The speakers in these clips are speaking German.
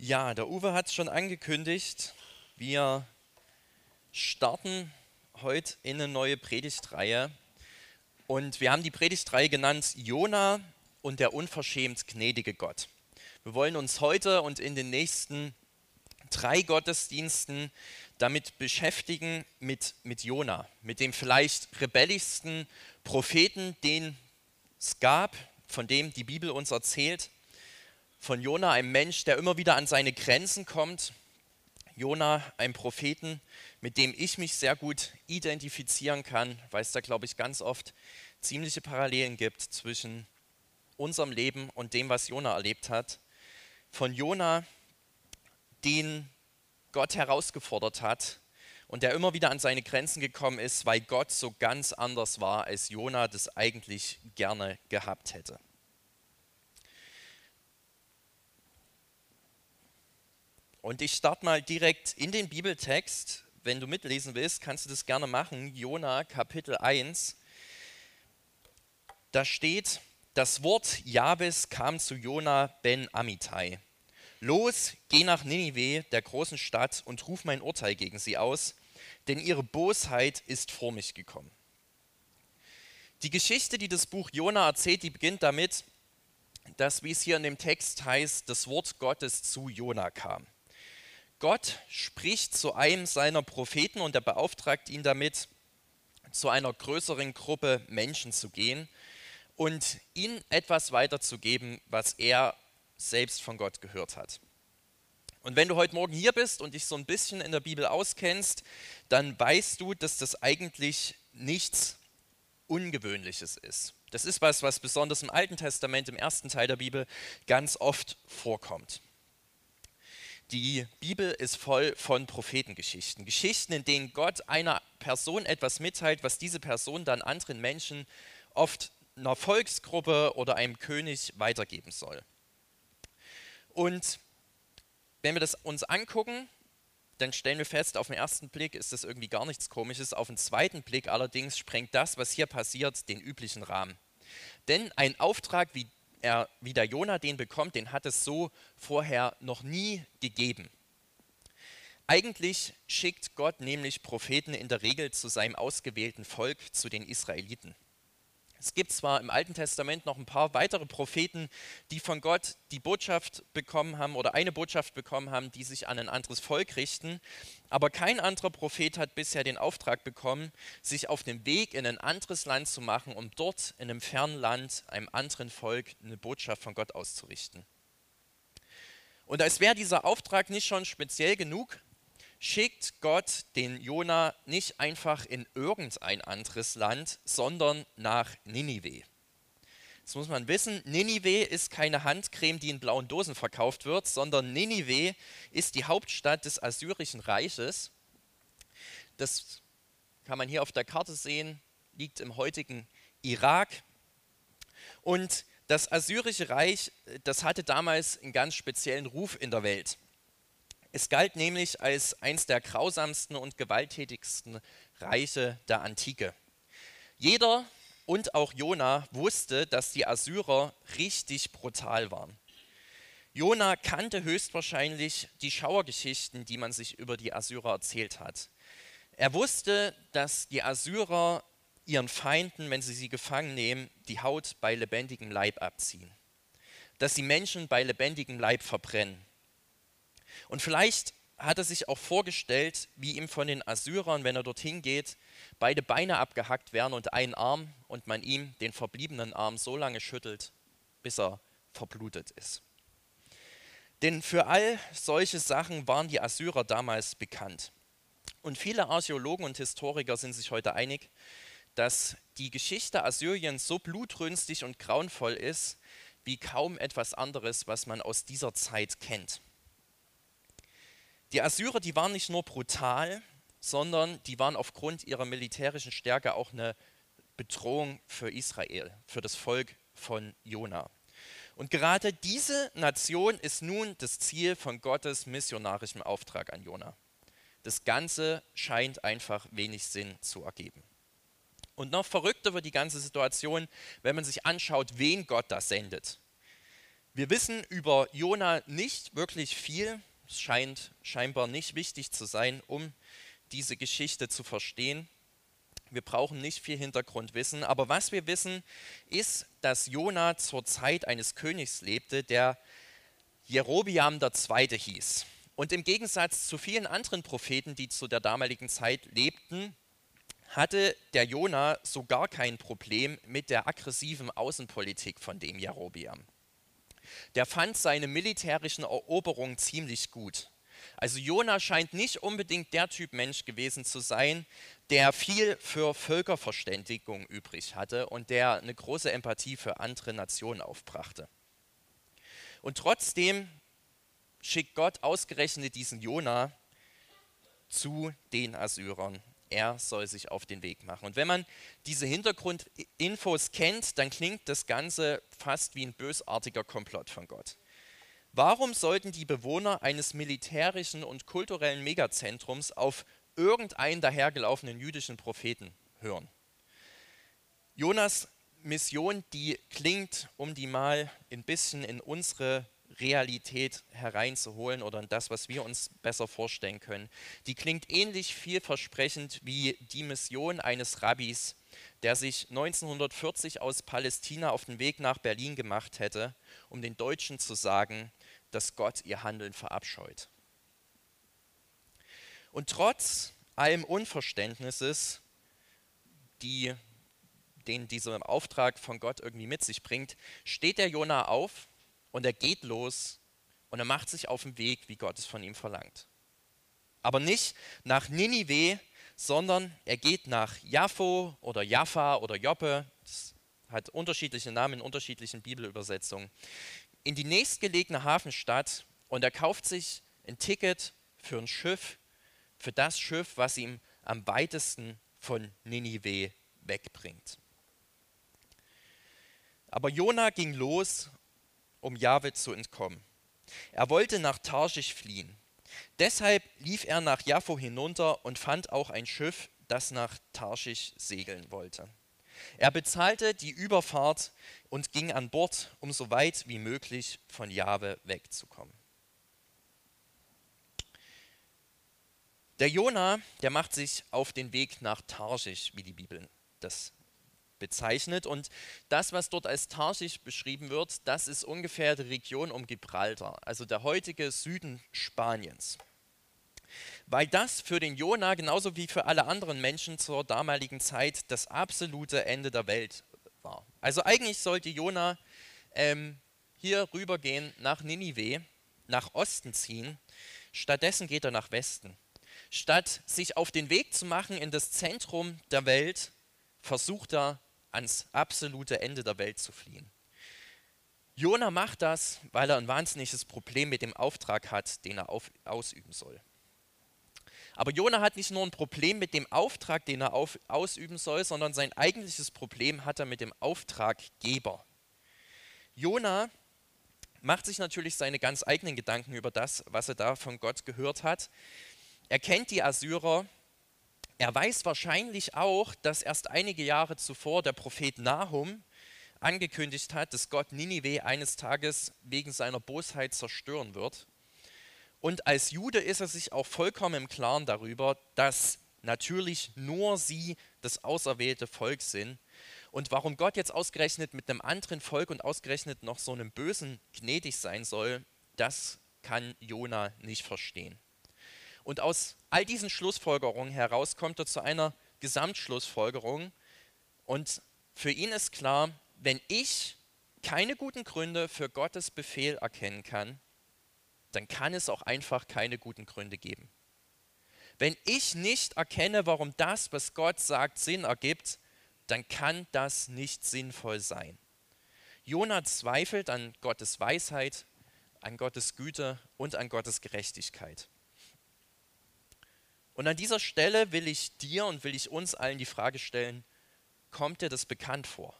Ja, der Uwe hat es schon angekündigt. Wir starten heute in eine neue Predigtreihe. Und wir haben die Predigtreihe genannt Jona und der unverschämt gnädige Gott. Wir wollen uns heute und in den nächsten drei Gottesdiensten damit beschäftigen mit, mit Jona, mit dem vielleicht rebellischsten Propheten, den es gab, von dem die Bibel uns erzählt. Von Jona, einem Mensch, der immer wieder an seine Grenzen kommt. Jona, einem Propheten, mit dem ich mich sehr gut identifizieren kann, weil es da, glaube ich, ganz oft ziemliche Parallelen gibt zwischen unserem Leben und dem, was Jona erlebt hat. Von Jona, den Gott herausgefordert hat und der immer wieder an seine Grenzen gekommen ist, weil Gott so ganz anders war, als Jona das eigentlich gerne gehabt hätte. Und ich starte mal direkt in den Bibeltext. Wenn du mitlesen willst, kannst du das gerne machen. Jona Kapitel 1. Da steht, das Wort Jabes kam zu Jona ben Amittai. Los, geh nach Ninive, der großen Stadt, und ruf mein Urteil gegen sie aus, denn ihre Bosheit ist vor mich gekommen. Die Geschichte, die das Buch Jona erzählt, die beginnt damit, dass, wie es hier in dem Text heißt, das Wort Gottes zu Jona kam. Gott spricht zu einem seiner Propheten und er beauftragt ihn damit, zu einer größeren Gruppe Menschen zu gehen und ihnen etwas weiterzugeben, was er selbst von Gott gehört hat. Und wenn du heute Morgen hier bist und dich so ein bisschen in der Bibel auskennst, dann weißt du, dass das eigentlich nichts Ungewöhnliches ist. Das ist was, was besonders im Alten Testament, im ersten Teil der Bibel, ganz oft vorkommt. Die Bibel ist voll von Prophetengeschichten. Geschichten, in denen Gott einer Person etwas mitteilt, was diese Person dann anderen Menschen, oft einer Volksgruppe oder einem König weitergeben soll. Und wenn wir das uns angucken, dann stellen wir fest, auf den ersten Blick ist das irgendwie gar nichts Komisches. Auf den zweiten Blick allerdings sprengt das, was hier passiert, den üblichen Rahmen. Denn ein Auftrag, wie, er, wie der Jonah den bekommt, den hat es so vorher noch nie gegeben. Eigentlich schickt Gott nämlich Propheten in der Regel zu seinem ausgewählten Volk, zu den Israeliten. Es gibt zwar im Alten Testament noch ein paar weitere Propheten, die von Gott die Botschaft bekommen haben oder eine Botschaft bekommen haben, die sich an ein anderes Volk richten, aber kein anderer Prophet hat bisher den Auftrag bekommen, sich auf den Weg in ein anderes Land zu machen, um dort in einem fernen Land einem anderen Volk eine Botschaft von Gott auszurichten. Und als wäre dieser Auftrag nicht schon speziell genug, schickt Gott den Jona nicht einfach in irgendein anderes Land, sondern nach Ninive. Das muss man wissen, Ninive ist keine Handcreme, die in blauen Dosen verkauft wird, sondern Ninive ist die Hauptstadt des Assyrischen Reiches. Das kann man hier auf der Karte sehen, liegt im heutigen Irak. Und das Assyrische Reich, das hatte damals einen ganz speziellen Ruf in der Welt. Es galt nämlich als eines der grausamsten und gewalttätigsten Reiche der Antike. Jeder und auch Jona wusste, dass die Assyrer richtig brutal waren. Jona kannte höchstwahrscheinlich die Schauergeschichten, die man sich über die Assyrer erzählt hat. Er wusste, dass die Assyrer ihren Feinden, wenn sie sie gefangen nehmen, die Haut bei lebendigem Leib abziehen. Dass sie Menschen bei lebendigem Leib verbrennen und vielleicht hat er sich auch vorgestellt, wie ihm von den Assyrern, wenn er dorthin geht, beide Beine abgehackt werden und ein Arm und man ihm den verbliebenen Arm so lange schüttelt, bis er verblutet ist. Denn für all solche Sachen waren die Assyrer damals bekannt. Und viele Archäologen und Historiker sind sich heute einig, dass die Geschichte Assyriens so blutrünstig und grauenvoll ist, wie kaum etwas anderes, was man aus dieser Zeit kennt. Die Assyrer, die waren nicht nur brutal, sondern die waren aufgrund ihrer militärischen Stärke auch eine Bedrohung für Israel, für das Volk von Jona. Und gerade diese Nation ist nun das Ziel von Gottes missionarischem Auftrag an Jona. Das Ganze scheint einfach wenig Sinn zu ergeben. Und noch verrückter wird die ganze Situation, wenn man sich anschaut, wen Gott da sendet. Wir wissen über Jona nicht wirklich viel. Es scheint scheinbar nicht wichtig zu sein, um diese Geschichte zu verstehen. Wir brauchen nicht viel Hintergrundwissen, aber was wir wissen, ist, dass Jona zur Zeit eines Königs lebte, der Jerobiam II. hieß. Und im Gegensatz zu vielen anderen Propheten, die zu der damaligen Zeit lebten, hatte der Jona so gar kein Problem mit der aggressiven Außenpolitik von dem Jerobiam. Der fand seine militärischen Eroberungen ziemlich gut. Also Jona scheint nicht unbedingt der Typ Mensch gewesen zu sein, der viel für Völkerverständigung übrig hatte und der eine große Empathie für andere Nationen aufbrachte. Und trotzdem schickt Gott ausgerechnet diesen Jona zu den Assyrern. Er soll sich auf den Weg machen. Und wenn man diese Hintergrundinfos kennt, dann klingt das Ganze fast wie ein bösartiger Komplott von Gott. Warum sollten die Bewohner eines militärischen und kulturellen Megazentrums auf irgendeinen dahergelaufenen jüdischen Propheten hören? Jonas Mission, die klingt, um die mal ein bisschen in unsere Realität hereinzuholen oder in das, was wir uns besser vorstellen können. Die klingt ähnlich vielversprechend wie die Mission eines Rabbis, der sich 1940 aus Palästina auf den Weg nach Berlin gemacht hätte, um den Deutschen zu sagen, dass Gott ihr Handeln verabscheut. Und trotz allem Unverständnisses, die, den dieser Auftrag von Gott irgendwie mit sich bringt, steht der Jonah auf und er geht los und er macht sich auf den Weg, wie Gott es von ihm verlangt. Aber nicht nach Ninive, sondern er geht nach Jaffo oder Jaffa oder Joppe, das hat unterschiedliche Namen in unterschiedlichen Bibelübersetzungen, in die nächstgelegene Hafenstadt und er kauft sich ein Ticket für ein Schiff, für das Schiff, was ihm am weitesten von Ninive wegbringt. Aber Jona ging los um Jahwe zu entkommen. Er wollte nach Tarschisch fliehen. Deshalb lief er nach Jaffo hinunter und fand auch ein Schiff, das nach Tarschisch segeln wollte. Er bezahlte die Überfahrt und ging an Bord, um so weit wie möglich von Jahwe wegzukommen. Der Jona, der macht sich auf den Weg nach Tarschisch, wie die Bibel das bezeichnet. Und das, was dort als Tarschisch beschrieben wird, das ist ungefähr die Region um Gibraltar, also der heutige Süden Spaniens. Weil das für den Jona genauso wie für alle anderen Menschen zur damaligen Zeit das absolute Ende der Welt war. Also eigentlich sollte Jona ähm, hier rübergehen nach Ninive, nach Osten ziehen. Stattdessen geht er nach Westen. Statt sich auf den Weg zu machen in das Zentrum der Welt, versucht er ans absolute Ende der Welt zu fliehen. Jona macht das, weil er ein wahnsinniges Problem mit dem Auftrag hat, den er auf, ausüben soll. Aber Jona hat nicht nur ein Problem mit dem Auftrag, den er auf, ausüben soll, sondern sein eigentliches Problem hat er mit dem Auftraggeber. Jona macht sich natürlich seine ganz eigenen Gedanken über das, was er da von Gott gehört hat. Er kennt die Assyrer er weiß wahrscheinlich auch, dass erst einige Jahre zuvor der Prophet Nahum angekündigt hat, dass Gott Ninive eines Tages wegen seiner Bosheit zerstören wird. Und als Jude ist er sich auch vollkommen im Klaren darüber, dass natürlich nur sie das auserwählte Volk sind. Und warum Gott jetzt ausgerechnet mit einem anderen Volk und ausgerechnet noch so einem Bösen gnädig sein soll, das kann Jona nicht verstehen. Und aus all diesen Schlussfolgerungen heraus kommt er zu einer Gesamtschlussfolgerung. Und für ihn ist klar, wenn ich keine guten Gründe für Gottes Befehl erkennen kann, dann kann es auch einfach keine guten Gründe geben. Wenn ich nicht erkenne, warum das, was Gott sagt, Sinn ergibt, dann kann das nicht sinnvoll sein. Jona zweifelt an Gottes Weisheit, an Gottes Güte und an Gottes Gerechtigkeit. Und an dieser Stelle will ich dir und will ich uns allen die Frage stellen, kommt dir das bekannt vor?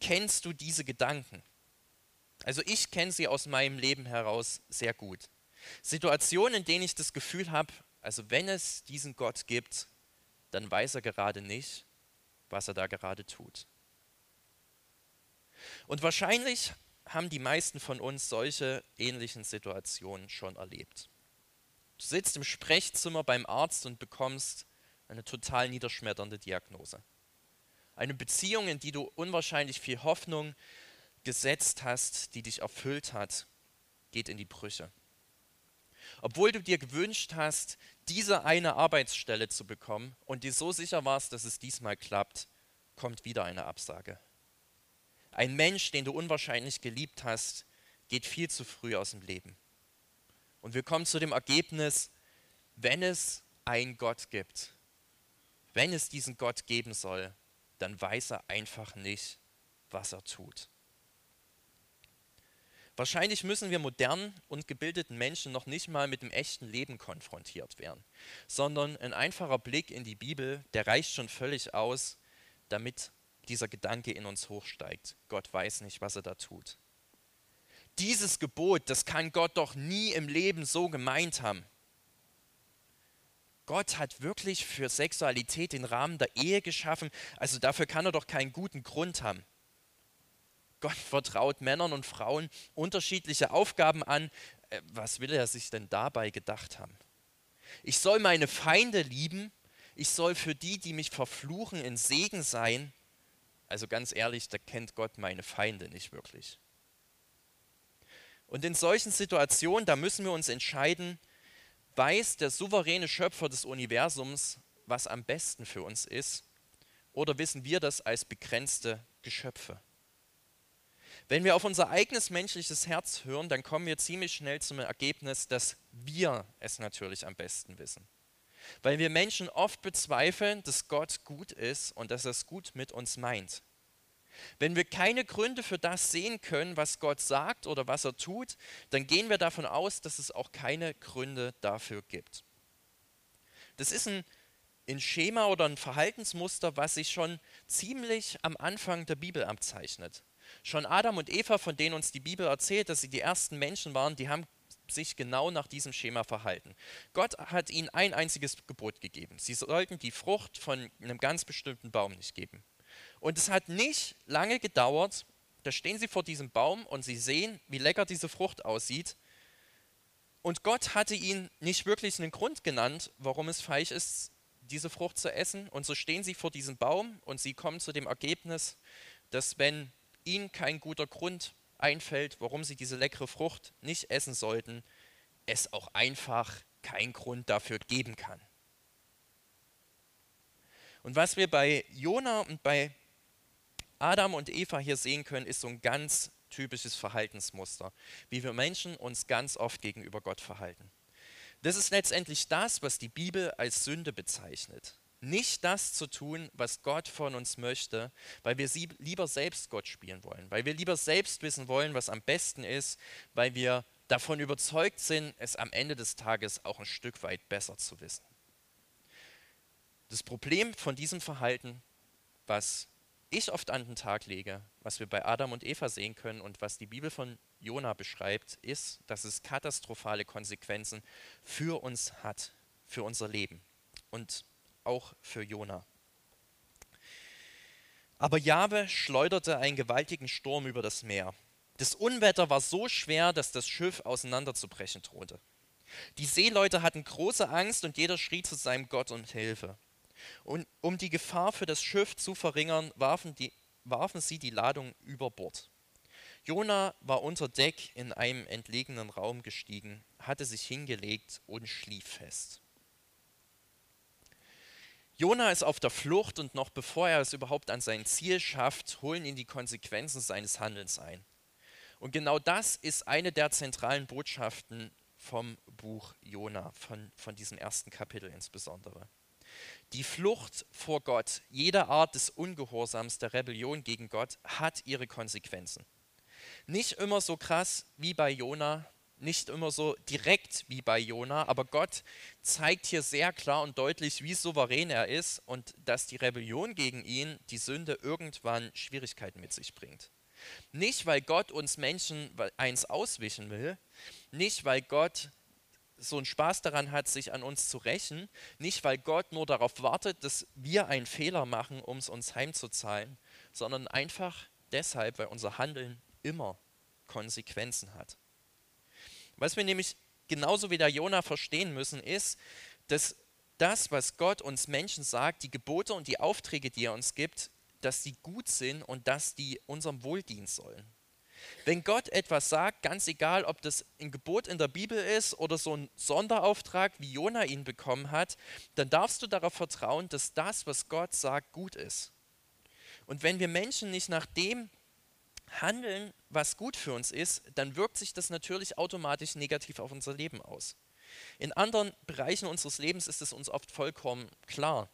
Kennst du diese Gedanken? Also ich kenne sie aus meinem Leben heraus sehr gut. Situationen, in denen ich das Gefühl habe, also wenn es diesen Gott gibt, dann weiß er gerade nicht, was er da gerade tut. Und wahrscheinlich haben die meisten von uns solche ähnlichen Situationen schon erlebt. Du sitzt im Sprechzimmer beim Arzt und bekommst eine total niederschmetternde Diagnose. Eine Beziehung, in die du unwahrscheinlich viel Hoffnung gesetzt hast, die dich erfüllt hat, geht in die Brüche. Obwohl du dir gewünscht hast, diese eine Arbeitsstelle zu bekommen und dir so sicher warst, dass es diesmal klappt, kommt wieder eine Absage. Ein Mensch, den du unwahrscheinlich geliebt hast, geht viel zu früh aus dem Leben. Und wir kommen zu dem Ergebnis, wenn es einen Gott gibt, wenn es diesen Gott geben soll, dann weiß er einfach nicht, was er tut. Wahrscheinlich müssen wir modernen und gebildeten Menschen noch nicht mal mit dem echten Leben konfrontiert werden, sondern ein einfacher Blick in die Bibel, der reicht schon völlig aus, damit dieser Gedanke in uns hochsteigt. Gott weiß nicht, was er da tut. Dieses Gebot, das kann Gott doch nie im Leben so gemeint haben. Gott hat wirklich für Sexualität den Rahmen der Ehe geschaffen, also dafür kann er doch keinen guten Grund haben. Gott vertraut Männern und Frauen unterschiedliche Aufgaben an. Äh, was will er sich denn dabei gedacht haben? Ich soll meine Feinde lieben, ich soll für die, die mich verfluchen, in Segen sein. Also ganz ehrlich, da kennt Gott meine Feinde nicht wirklich. Und in solchen Situationen, da müssen wir uns entscheiden, weiß der souveräne Schöpfer des Universums, was am besten für uns ist, oder wissen wir das als begrenzte Geschöpfe? Wenn wir auf unser eigenes menschliches Herz hören, dann kommen wir ziemlich schnell zum Ergebnis, dass wir es natürlich am besten wissen. Weil wir Menschen oft bezweifeln, dass Gott gut ist und dass er es gut mit uns meint. Wenn wir keine Gründe für das sehen können, was Gott sagt oder was er tut, dann gehen wir davon aus, dass es auch keine Gründe dafür gibt. Das ist ein, ein Schema oder ein Verhaltensmuster, was sich schon ziemlich am Anfang der Bibel abzeichnet. Schon Adam und Eva, von denen uns die Bibel erzählt, dass sie die ersten Menschen waren, die haben sich genau nach diesem Schema verhalten. Gott hat ihnen ein einziges Gebot gegeben. Sie sollten die Frucht von einem ganz bestimmten Baum nicht geben. Und es hat nicht lange gedauert, da stehen sie vor diesem Baum und sie sehen, wie lecker diese Frucht aussieht. Und Gott hatte ihnen nicht wirklich einen Grund genannt, warum es falsch ist, diese Frucht zu essen. Und so stehen sie vor diesem Baum und sie kommen zu dem Ergebnis, dass wenn ihnen kein guter Grund einfällt, warum sie diese leckere Frucht nicht essen sollten, es auch einfach keinen Grund dafür geben kann. Und was wir bei Jona und bei Adam und Eva hier sehen können, ist so ein ganz typisches Verhaltensmuster, wie wir Menschen uns ganz oft gegenüber Gott verhalten. Das ist letztendlich das, was die Bibel als Sünde bezeichnet nicht das zu tun, was Gott von uns möchte, weil wir lieber selbst Gott spielen wollen, weil wir lieber selbst wissen wollen, was am besten ist, weil wir davon überzeugt sind, es am Ende des Tages auch ein Stück weit besser zu wissen. Das Problem von diesem Verhalten, was ich oft an den Tag lege, was wir bei Adam und Eva sehen können und was die Bibel von Jona beschreibt, ist, dass es katastrophale Konsequenzen für uns hat, für unser Leben. Und auch für Jona. Aber Jahwe schleuderte einen gewaltigen Sturm über das Meer. Das Unwetter war so schwer, dass das Schiff auseinanderzubrechen drohte. Die Seeleute hatten große Angst und jeder schrie zu seinem Gott um Hilfe. Und um die Gefahr für das Schiff zu verringern, warfen, die, warfen sie die Ladung über Bord. Jona war unter Deck in einem entlegenen Raum gestiegen, hatte sich hingelegt und schlief fest. Jona ist auf der Flucht und noch bevor er es überhaupt an sein Ziel schafft, holen ihn die Konsequenzen seines Handelns ein. Und genau das ist eine der zentralen Botschaften vom Buch Jona, von, von diesem ersten Kapitel insbesondere. Die Flucht vor Gott, jede Art des Ungehorsams, der Rebellion gegen Gott, hat ihre Konsequenzen. Nicht immer so krass wie bei Jona, nicht immer so direkt wie bei Jona, aber Gott zeigt hier sehr klar und deutlich, wie souverän er ist und dass die Rebellion gegen ihn, die Sünde, irgendwann Schwierigkeiten mit sich bringt. Nicht, weil Gott uns Menschen eins auswischen will, nicht, weil Gott so einen Spaß daran hat, sich an uns zu rächen, nicht, weil Gott nur darauf wartet, dass wir einen Fehler machen, um es uns heimzuzahlen, sondern einfach deshalb, weil unser Handeln immer Konsequenzen hat. Was wir nämlich genauso wie der Jona verstehen müssen, ist, dass das, was Gott uns Menschen sagt, die Gebote und die Aufträge, die er uns gibt, dass die gut sind und dass die unserem Wohl dienen sollen. Wenn Gott etwas sagt, ganz egal, ob das ein Gebot in der Bibel ist oder so ein Sonderauftrag, wie Jona ihn bekommen hat, dann darfst du darauf vertrauen, dass das, was Gott sagt, gut ist. Und wenn wir Menschen nicht nach dem handeln, was gut für uns ist, dann wirkt sich das natürlich automatisch negativ auf unser Leben aus. In anderen Bereichen unseres Lebens ist es uns oft vollkommen klar.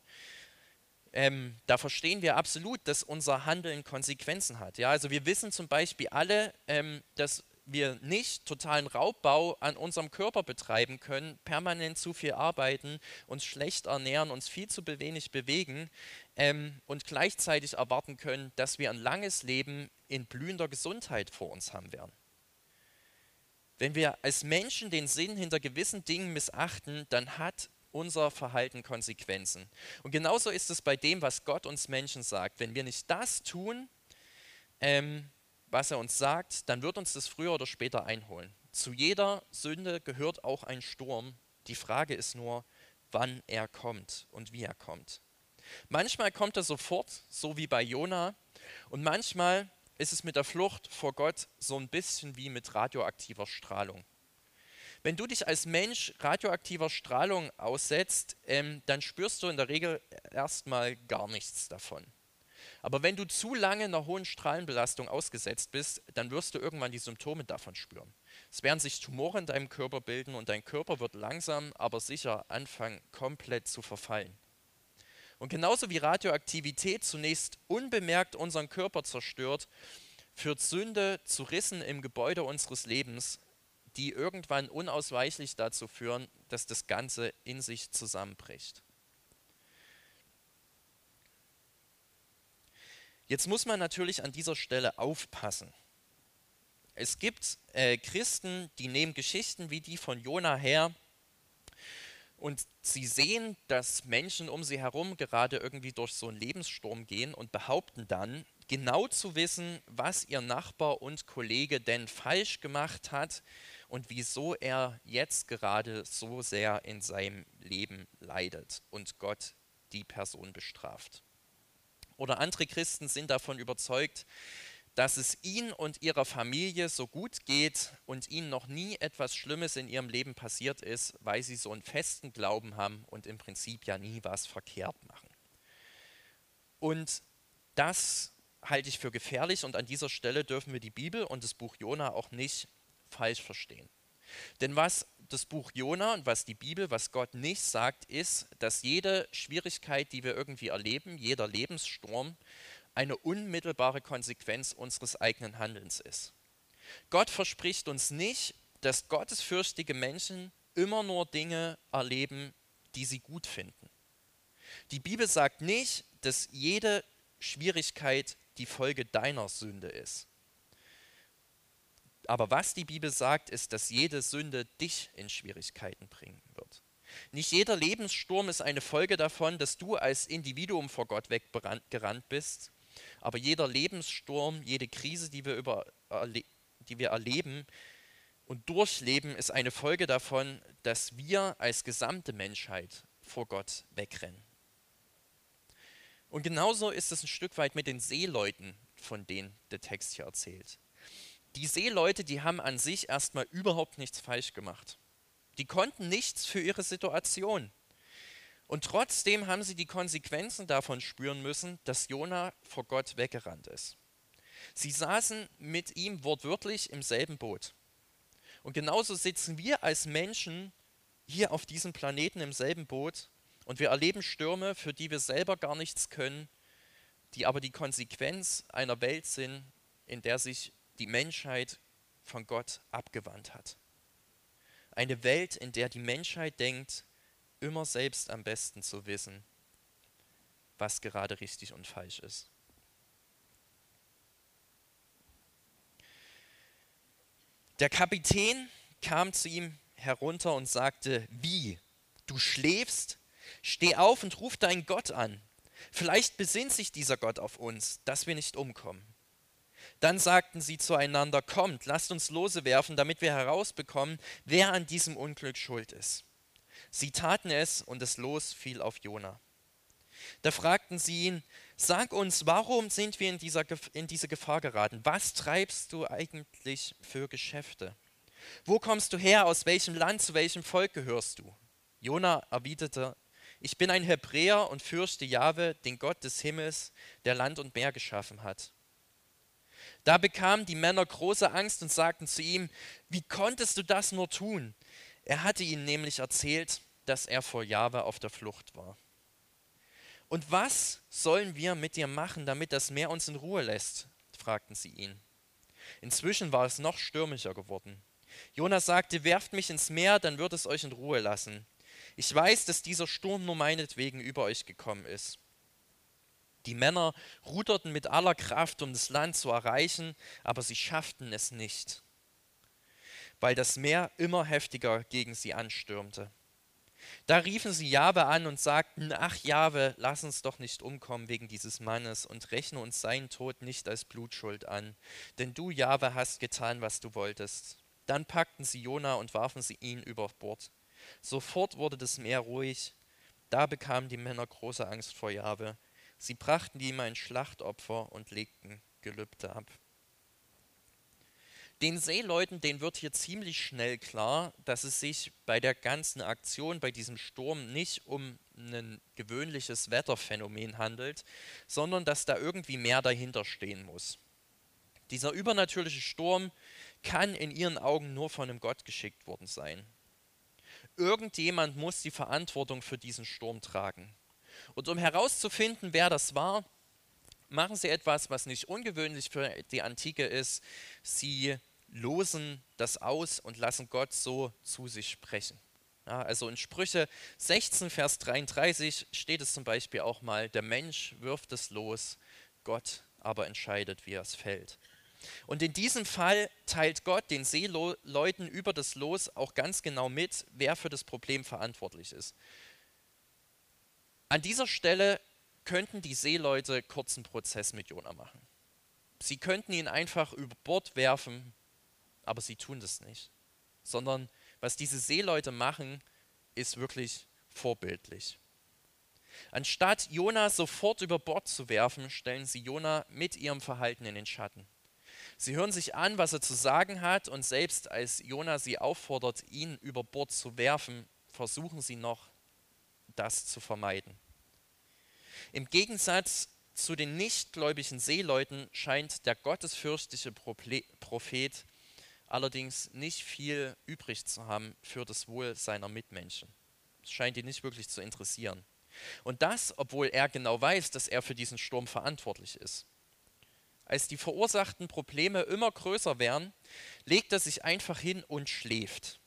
Ähm, da verstehen wir absolut, dass unser Handeln Konsequenzen hat. Ja, also wir wissen zum Beispiel alle, ähm, dass wir nicht totalen Raubbau an unserem Körper betreiben können, permanent zu viel arbeiten, uns schlecht ernähren, uns viel zu wenig bewegen ähm, und gleichzeitig erwarten können, dass wir ein langes Leben in blühender Gesundheit vor uns haben werden. Wenn wir als Menschen den Sinn hinter gewissen Dingen missachten, dann hat unser Verhalten Konsequenzen. Und genauso ist es bei dem, was Gott uns Menschen sagt. Wenn wir nicht das tun, ähm, was er uns sagt, dann wird uns das früher oder später einholen. Zu jeder Sünde gehört auch ein Sturm. Die Frage ist nur, wann er kommt und wie er kommt. Manchmal kommt er sofort, so wie bei Jona, und manchmal ist es mit der Flucht vor Gott so ein bisschen wie mit radioaktiver Strahlung. Wenn du dich als Mensch radioaktiver Strahlung aussetzt, ähm, dann spürst du in der Regel erstmal gar nichts davon. Aber wenn du zu lange einer hohen Strahlenbelastung ausgesetzt bist, dann wirst du irgendwann die Symptome davon spüren. Es werden sich Tumore in deinem Körper bilden und dein Körper wird langsam, aber sicher anfangen, komplett zu verfallen. Und genauso wie Radioaktivität zunächst unbemerkt unseren Körper zerstört, führt Sünde zu Rissen im Gebäude unseres Lebens, die irgendwann unausweichlich dazu führen, dass das Ganze in sich zusammenbricht. Jetzt muss man natürlich an dieser Stelle aufpassen. Es gibt äh, Christen, die nehmen Geschichten wie die von Jona her und sie sehen, dass Menschen um sie herum gerade irgendwie durch so einen Lebenssturm gehen und behaupten dann, genau zu wissen, was ihr Nachbar und Kollege denn falsch gemacht hat und wieso er jetzt gerade so sehr in seinem Leben leidet und Gott die Person bestraft. Oder andere Christen sind davon überzeugt, dass es ihnen und ihrer Familie so gut geht und ihnen noch nie etwas Schlimmes in ihrem Leben passiert ist, weil sie so einen festen Glauben haben und im Prinzip ja nie was verkehrt machen. Und das halte ich für gefährlich und an dieser Stelle dürfen wir die Bibel und das Buch Jona auch nicht falsch verstehen. Denn was das Buch Jona und was die Bibel, was Gott nicht sagt, ist, dass jede Schwierigkeit, die wir irgendwie erleben, jeder Lebenssturm, eine unmittelbare Konsequenz unseres eigenen Handelns ist. Gott verspricht uns nicht, dass gottesfürchtige Menschen immer nur Dinge erleben, die sie gut finden. Die Bibel sagt nicht, dass jede Schwierigkeit die Folge deiner Sünde ist. Aber was die Bibel sagt, ist, dass jede Sünde dich in Schwierigkeiten bringen wird. Nicht jeder Lebenssturm ist eine Folge davon, dass du als Individuum vor Gott weggerannt bist, aber jeder Lebenssturm, jede Krise, die wir, über, die wir erleben und durchleben, ist eine Folge davon, dass wir als gesamte Menschheit vor Gott wegrennen. Und genauso ist es ein Stück weit mit den Seeleuten, von denen der Text hier erzählt. Die Seeleute, die haben an sich erstmal überhaupt nichts falsch gemacht. Die konnten nichts für ihre Situation. Und trotzdem haben sie die Konsequenzen davon spüren müssen, dass Jona vor Gott weggerannt ist. Sie saßen mit ihm wortwörtlich im selben Boot. Und genauso sitzen wir als Menschen hier auf diesem Planeten im selben Boot und wir erleben Stürme, für die wir selber gar nichts können, die aber die Konsequenz einer Welt sind, in der sich die Menschheit von Gott abgewandt hat. Eine Welt, in der die Menschheit denkt, immer selbst am besten zu wissen, was gerade richtig und falsch ist. Der Kapitän kam zu ihm herunter und sagte, wie, du schläfst? Steh auf und ruf deinen Gott an. Vielleicht besinnt sich dieser Gott auf uns, dass wir nicht umkommen. Dann sagten sie zueinander, kommt, lasst uns Lose werfen, damit wir herausbekommen, wer an diesem Unglück schuld ist. Sie taten es und das Los fiel auf Jona. Da fragten sie ihn, sag uns, warum sind wir in, dieser, in diese Gefahr geraten? Was treibst du eigentlich für Geschäfte? Wo kommst du her? Aus welchem Land? Zu welchem Volk gehörst du? Jona erwiderte, ich bin ein Hebräer und fürchte Jahwe, den Gott des Himmels, der Land und Meer geschaffen hat. Da bekamen die Männer große Angst und sagten zu ihm, wie konntest du das nur tun? Er hatte ihnen nämlich erzählt, dass er vor Jahwe auf der Flucht war. Und was sollen wir mit dir machen, damit das Meer uns in Ruhe lässt? fragten sie ihn. Inzwischen war es noch stürmischer geworden. Jonas sagte, werft mich ins Meer, dann wird es euch in Ruhe lassen. Ich weiß, dass dieser Sturm nur meinetwegen über euch gekommen ist. Die Männer ruderten mit aller Kraft, um das Land zu erreichen, aber sie schafften es nicht, weil das Meer immer heftiger gegen sie anstürmte. Da riefen sie Jahwe an und sagten, ach Jahwe, lass uns doch nicht umkommen wegen dieses Mannes und rechne uns seinen Tod nicht als Blutschuld an, denn du, Jahwe, hast getan, was du wolltest. Dann packten sie Jona und warfen sie ihn über Bord. Sofort wurde das Meer ruhig. Da bekamen die Männer große Angst vor Jahwe. Sie brachten ihm ein Schlachtopfer und legten Gelübde ab. Den Seeleuten, denen wird hier ziemlich schnell klar, dass es sich bei der ganzen Aktion, bei diesem Sturm nicht um ein gewöhnliches Wetterphänomen handelt, sondern dass da irgendwie mehr dahinter stehen muss. Dieser übernatürliche Sturm kann in ihren Augen nur von einem Gott geschickt worden sein. Irgendjemand muss die Verantwortung für diesen Sturm tragen. Und um herauszufinden, wer das war, machen sie etwas, was nicht ungewöhnlich für die Antike ist. Sie losen das aus und lassen Gott so zu sich sprechen. Ja, also in Sprüche 16, Vers 33 steht es zum Beispiel auch mal, der Mensch wirft es los, Gott aber entscheidet, wie es fällt. Und in diesem Fall teilt Gott den Seeleuten über das Los auch ganz genau mit, wer für das Problem verantwortlich ist. An dieser Stelle könnten die Seeleute kurzen Prozess mit Jona machen. Sie könnten ihn einfach über Bord werfen, aber sie tun das nicht. Sondern was diese Seeleute machen, ist wirklich vorbildlich. Anstatt Jona sofort über Bord zu werfen, stellen sie Jona mit ihrem Verhalten in den Schatten. Sie hören sich an, was er zu sagen hat, und selbst als Jona sie auffordert, ihn über Bord zu werfen, versuchen sie noch, das zu vermeiden. Im Gegensatz zu den nichtgläubigen Seeleuten scheint der gottesfürchtige Prophet allerdings nicht viel übrig zu haben für das Wohl seiner Mitmenschen. Es scheint ihn nicht wirklich zu interessieren. Und das, obwohl er genau weiß, dass er für diesen Sturm verantwortlich ist. Als die verursachten Probleme immer größer werden, legt er sich einfach hin und schläft.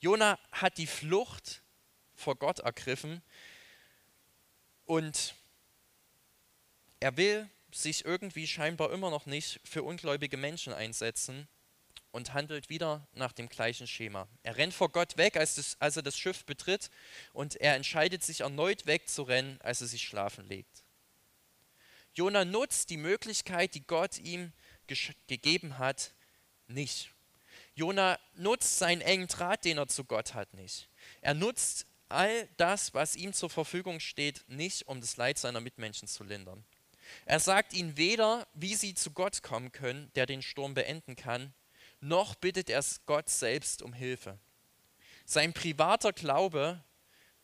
Jona hat die Flucht vor Gott ergriffen und er will sich irgendwie scheinbar immer noch nicht für ungläubige Menschen einsetzen und handelt wieder nach dem gleichen Schema. Er rennt vor Gott weg, als, das, als er das Schiff betritt, und er entscheidet sich erneut wegzurennen, als er sich schlafen legt. Jona nutzt die Möglichkeit, die Gott ihm gegeben hat, nicht. Jona nutzt seinen engen Draht, den er zu Gott hat, nicht. Er nutzt all das, was ihm zur Verfügung steht, nicht, um das Leid seiner Mitmenschen zu lindern. Er sagt ihnen weder, wie sie zu Gott kommen können, der den Sturm beenden kann, noch bittet er Gott selbst um Hilfe. Sein privater Glaube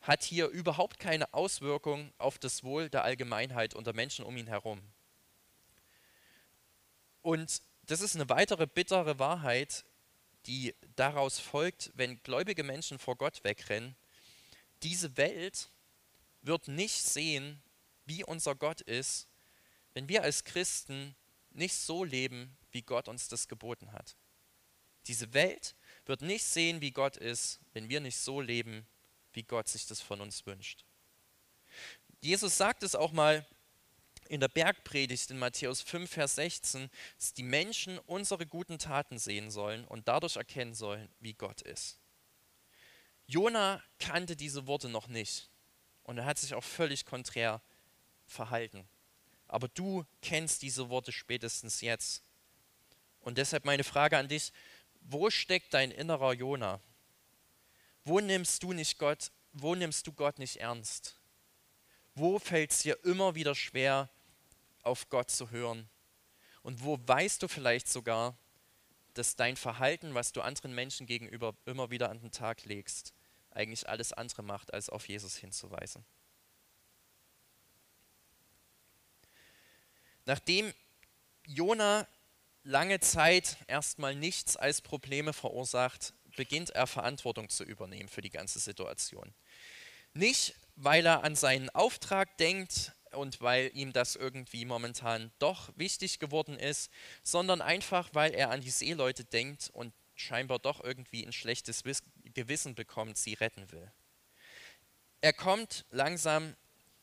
hat hier überhaupt keine Auswirkung auf das Wohl der Allgemeinheit und der Menschen um ihn herum. Und das ist eine weitere bittere Wahrheit, die daraus folgt, wenn gläubige Menschen vor Gott wegrennen, diese Welt wird nicht sehen, wie unser Gott ist, wenn wir als Christen nicht so leben, wie Gott uns das geboten hat. Diese Welt wird nicht sehen, wie Gott ist, wenn wir nicht so leben, wie Gott sich das von uns wünscht. Jesus sagt es auch mal in der Bergpredigt in Matthäus 5, Vers 16, dass die Menschen unsere guten Taten sehen sollen und dadurch erkennen sollen, wie Gott ist. Jona kannte diese Worte noch nicht und er hat sich auch völlig konträr verhalten. Aber du kennst diese Worte spätestens jetzt. Und deshalb meine Frage an dich, wo steckt dein innerer Jona? Wo nimmst du nicht Gott, wo nimmst du Gott nicht ernst? Wo fällt es dir immer wieder schwer, auf Gott zu hören? Und wo weißt du vielleicht sogar, dass dein Verhalten, was du anderen Menschen gegenüber immer wieder an den Tag legst, eigentlich alles andere macht, als auf Jesus hinzuweisen? Nachdem Jona lange Zeit erstmal nichts als Probleme verursacht, beginnt er Verantwortung zu übernehmen für die ganze Situation. Nicht, weil er an seinen Auftrag denkt und weil ihm das irgendwie momentan doch wichtig geworden ist, sondern einfach, weil er an die Seeleute denkt und scheinbar doch irgendwie ein schlechtes Gewissen bekommt, sie retten will. Er kommt langsam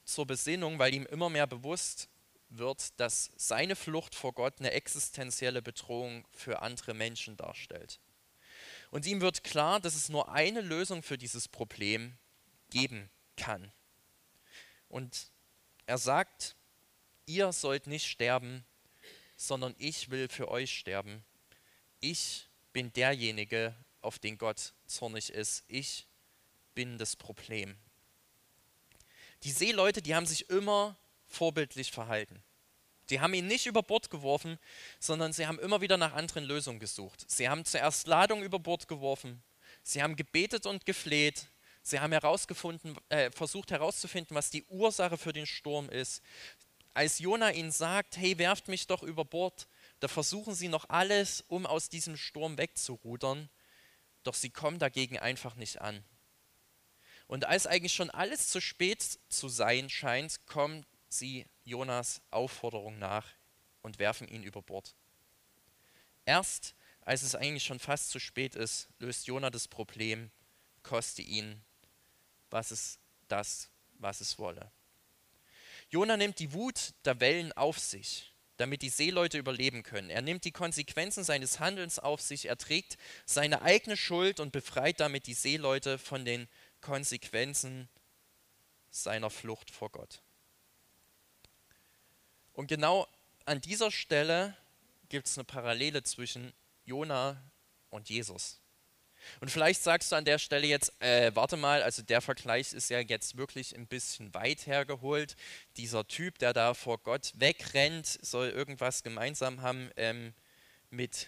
zur Besinnung, weil ihm immer mehr bewusst wird, dass seine Flucht vor Gott eine existenzielle Bedrohung für andere Menschen darstellt. Und ihm wird klar, dass es nur eine Lösung für dieses Problem geben kann. Und er sagt, ihr sollt nicht sterben, sondern ich will für euch sterben. Ich bin derjenige, auf den Gott zornig ist. Ich bin das Problem. Die Seeleute, die haben sich immer vorbildlich verhalten. Die haben ihn nicht über Bord geworfen, sondern sie haben immer wieder nach anderen Lösungen gesucht. Sie haben zuerst Ladung über Bord geworfen, sie haben gebetet und gefleht, sie haben herausgefunden, äh, versucht herauszufinden, was die Ursache für den Sturm ist. Als Jona ihnen sagt, hey, werft mich doch über Bord, da versuchen sie noch alles, um aus diesem Sturm wegzurudern, doch sie kommen dagegen einfach nicht an. Und als eigentlich schon alles zu spät zu sein scheint, kommen sie Jonas Aufforderung nach und werfen ihn über Bord. Erst als es eigentlich schon fast zu spät ist, löst Jona das Problem, koste ihn, was es das, was es wolle. Jona nimmt die Wut der Wellen auf sich, damit die Seeleute überleben können. Er nimmt die Konsequenzen seines Handelns auf sich, er trägt seine eigene Schuld und befreit damit die Seeleute von den Konsequenzen seiner Flucht vor Gott. Und genau an dieser Stelle gibt es eine Parallele zwischen Jona und Jesus. Und vielleicht sagst du an der Stelle jetzt, äh, warte mal, also der Vergleich ist ja jetzt wirklich ein bisschen weit hergeholt. Dieser Typ, der da vor Gott wegrennt, soll irgendwas gemeinsam haben ähm, mit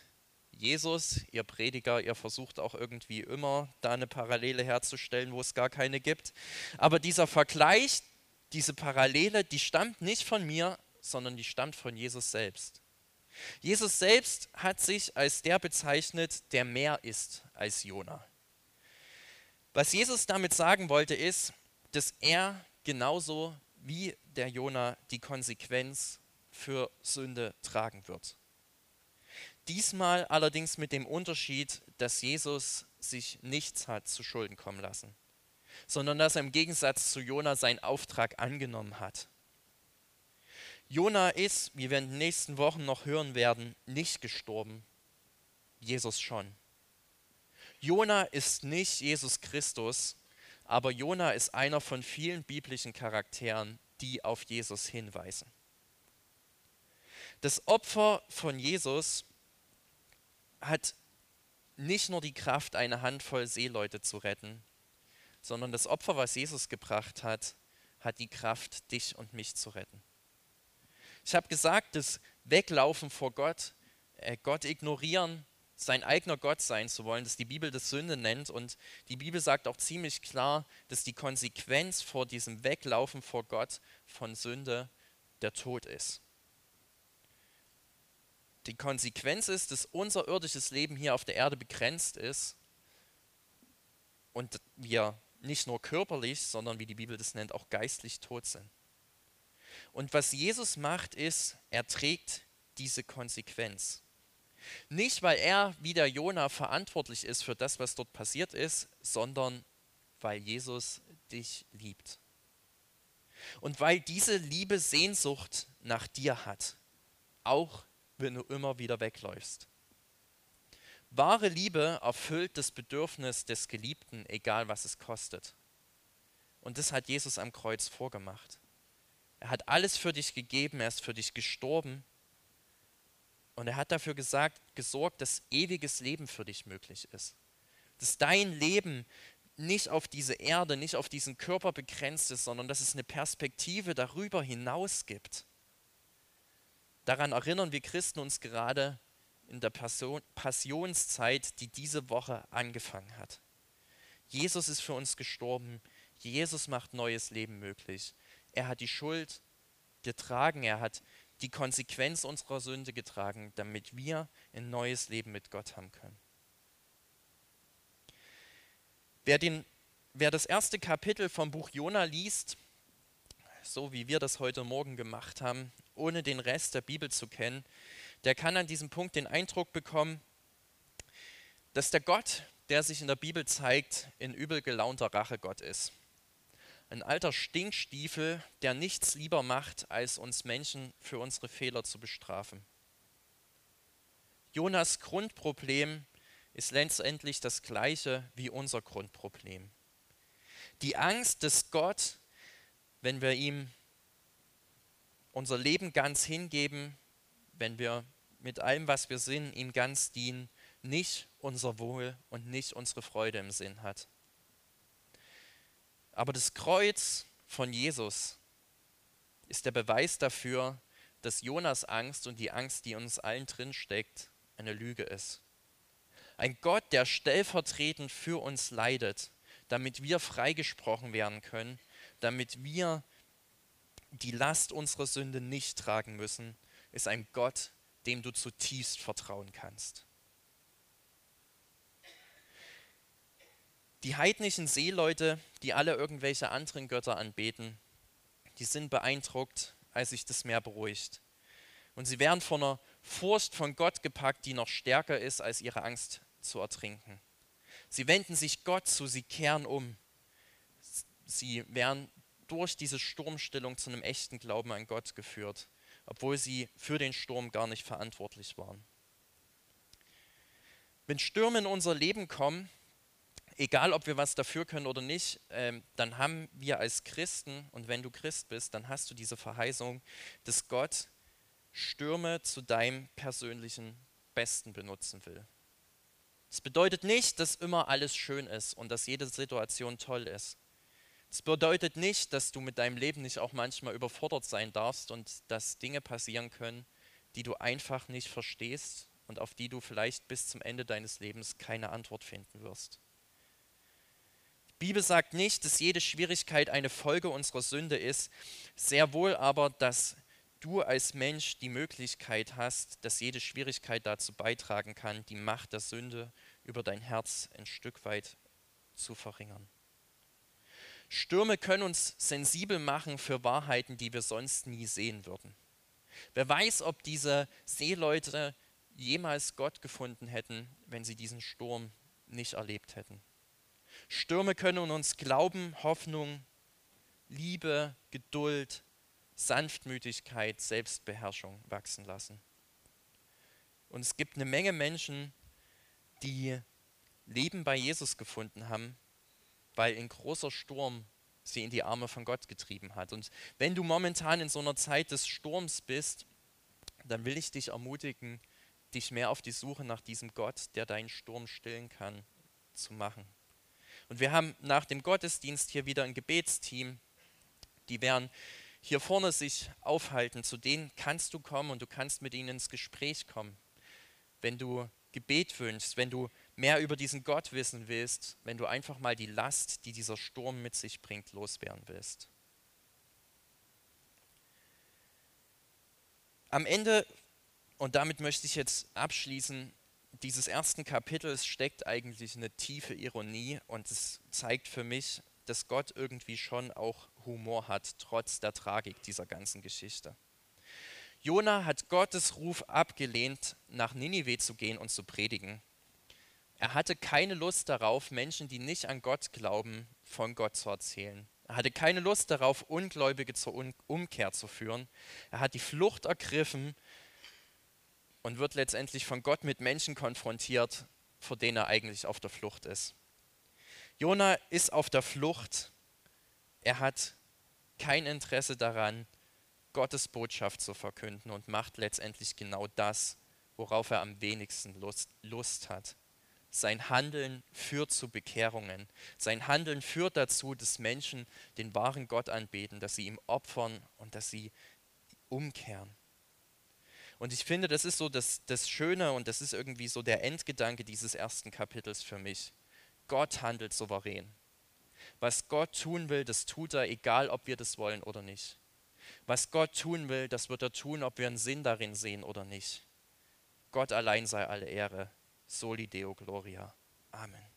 Jesus. Ihr Prediger, ihr versucht auch irgendwie immer da eine Parallele herzustellen, wo es gar keine gibt. Aber dieser Vergleich, diese Parallele, die stammt nicht von mir, sondern die stammt von Jesus selbst. Jesus selbst hat sich als der bezeichnet, der mehr ist als Jona. Was Jesus damit sagen wollte, ist, dass er genauso wie der Jona die Konsequenz für Sünde tragen wird. Diesmal allerdings mit dem Unterschied, dass Jesus sich nichts hat zu Schulden kommen lassen, sondern dass er im Gegensatz zu Jona seinen Auftrag angenommen hat Jona ist, wie wir in den nächsten Wochen noch hören werden, nicht gestorben. Jesus schon. Jona ist nicht Jesus Christus, aber Jona ist einer von vielen biblischen Charakteren, die auf Jesus hinweisen. Das Opfer von Jesus hat nicht nur die Kraft, eine Handvoll Seeleute zu retten, sondern das Opfer, was Jesus gebracht hat, hat die Kraft, dich und mich zu retten. Ich habe gesagt, das Weglaufen vor Gott, äh, Gott ignorieren, sein eigener Gott sein zu wollen, dass die Bibel das Sünde nennt. Und die Bibel sagt auch ziemlich klar, dass die Konsequenz vor diesem Weglaufen vor Gott von Sünde der Tod ist. Die Konsequenz ist, dass unser irdisches Leben hier auf der Erde begrenzt ist und wir nicht nur körperlich, sondern wie die Bibel das nennt, auch geistlich tot sind. Und was Jesus macht, ist, er trägt diese Konsequenz. Nicht, weil er wie der Jona verantwortlich ist für das, was dort passiert ist, sondern weil Jesus dich liebt. Und weil diese Liebe Sehnsucht nach dir hat, auch wenn du immer wieder wegläufst. Wahre Liebe erfüllt das Bedürfnis des Geliebten, egal was es kostet. Und das hat Jesus am Kreuz vorgemacht. Er hat alles für dich gegeben, er ist für dich gestorben. Und er hat dafür gesagt, gesorgt, dass ewiges Leben für dich möglich ist. Dass dein Leben nicht auf diese Erde, nicht auf diesen Körper begrenzt ist, sondern dass es eine Perspektive darüber hinaus gibt. Daran erinnern wir Christen uns gerade in der Passion, Passionszeit, die diese Woche angefangen hat. Jesus ist für uns gestorben. Jesus macht neues Leben möglich. Er hat die Schuld getragen. Er hat die Konsequenz unserer Sünde getragen, damit wir ein neues Leben mit Gott haben können. Wer, den, wer das erste Kapitel vom Buch Jona liest, so wie wir das heute Morgen gemacht haben, ohne den Rest der Bibel zu kennen, der kann an diesem Punkt den Eindruck bekommen, dass der Gott, der sich in der Bibel zeigt, ein übel gelaunter Rachegott ist. Ein alter Stinkstiefel, der nichts lieber macht, als uns Menschen für unsere Fehler zu bestrafen. Jonas Grundproblem ist letztendlich das gleiche wie unser Grundproblem. Die Angst, dass Gott, wenn wir ihm unser Leben ganz hingeben, wenn wir mit allem, was wir sind, ihm ganz dienen, nicht unser Wohl und nicht unsere Freude im Sinn hat. Aber das Kreuz von Jesus ist der Beweis dafür, dass Jonas Angst und die Angst, die uns allen drin steckt, eine Lüge ist. Ein Gott, der stellvertretend für uns leidet, damit wir freigesprochen werden können, damit wir die Last unserer Sünde nicht tragen müssen, ist ein Gott, dem du zutiefst vertrauen kannst. Die heidnischen Seeleute, die alle irgendwelche anderen Götter anbeten, die sind beeindruckt, als sich das Meer beruhigt. Und sie werden von einer Furcht von Gott gepackt, die noch stärker ist, als ihre Angst zu ertrinken. Sie wenden sich Gott zu, sie kehren um. Sie werden durch diese Sturmstillung zu einem echten Glauben an Gott geführt obwohl sie für den Sturm gar nicht verantwortlich waren. Wenn Stürme in unser Leben kommen, egal ob wir was dafür können oder nicht, ähm, dann haben wir als Christen, und wenn du Christ bist, dann hast du diese Verheißung, dass Gott Stürme zu deinem persönlichen Besten benutzen will. Das bedeutet nicht, dass immer alles schön ist und dass jede Situation toll ist. Es bedeutet nicht, dass du mit deinem Leben nicht auch manchmal überfordert sein darfst und dass Dinge passieren können, die du einfach nicht verstehst und auf die du vielleicht bis zum Ende deines Lebens keine Antwort finden wirst. Die Bibel sagt nicht, dass jede Schwierigkeit eine Folge unserer Sünde ist, sehr wohl aber, dass du als Mensch die Möglichkeit hast, dass jede Schwierigkeit dazu beitragen kann, die Macht der Sünde über dein Herz ein Stück weit zu verringern. Stürme können uns sensibel machen für Wahrheiten, die wir sonst nie sehen würden. Wer weiß, ob diese Seeleute jemals Gott gefunden hätten, wenn sie diesen Sturm nicht erlebt hätten. Stürme können uns Glauben, Hoffnung, Liebe, Geduld, Sanftmütigkeit, Selbstbeherrschung wachsen lassen. Und es gibt eine Menge Menschen, die Leben bei Jesus gefunden haben, weil ein großer Sturm sie in die Arme von Gott getrieben hat. Und wenn du momentan in so einer Zeit des Sturms bist, dann will ich dich ermutigen, dich mehr auf die Suche nach diesem Gott, der deinen Sturm stillen kann, zu machen. Und wir haben nach dem Gottesdienst hier wieder ein Gebetsteam, die werden hier vorne sich aufhalten. Zu denen kannst du kommen und du kannst mit ihnen ins Gespräch kommen. Wenn du Gebet wünschst, wenn du mehr über diesen Gott wissen willst, wenn du einfach mal die Last, die dieser Sturm mit sich bringt, loswerden willst. Am Ende, und damit möchte ich jetzt abschließen, dieses ersten Kapitels steckt eigentlich eine tiefe Ironie und es zeigt für mich, dass Gott irgendwie schon auch Humor hat, trotz der Tragik dieser ganzen Geschichte. Jona hat Gottes Ruf abgelehnt, nach Ninive zu gehen und zu predigen. Er hatte keine Lust darauf, Menschen, die nicht an Gott glauben, von Gott zu erzählen. Er hatte keine Lust darauf, Ungläubige zur Umkehr zu führen. Er hat die Flucht ergriffen und wird letztendlich von Gott mit Menschen konfrontiert, vor denen er eigentlich auf der Flucht ist. Jona ist auf der Flucht. Er hat kein Interesse daran, Gottes Botschaft zu verkünden und macht letztendlich genau das, worauf er am wenigsten Lust, Lust hat. Sein Handeln führt zu Bekehrungen. Sein Handeln führt dazu, dass Menschen den wahren Gott anbeten, dass sie ihm opfern und dass sie umkehren. Und ich finde, das ist so das, das Schöne und das ist irgendwie so der Endgedanke dieses ersten Kapitels für mich. Gott handelt souverän. Was Gott tun will, das tut er, egal ob wir das wollen oder nicht. Was Gott tun will, das wird er tun, ob wir einen Sinn darin sehen oder nicht. Gott allein sei alle Ehre. Soli Deo Gloria. Amen.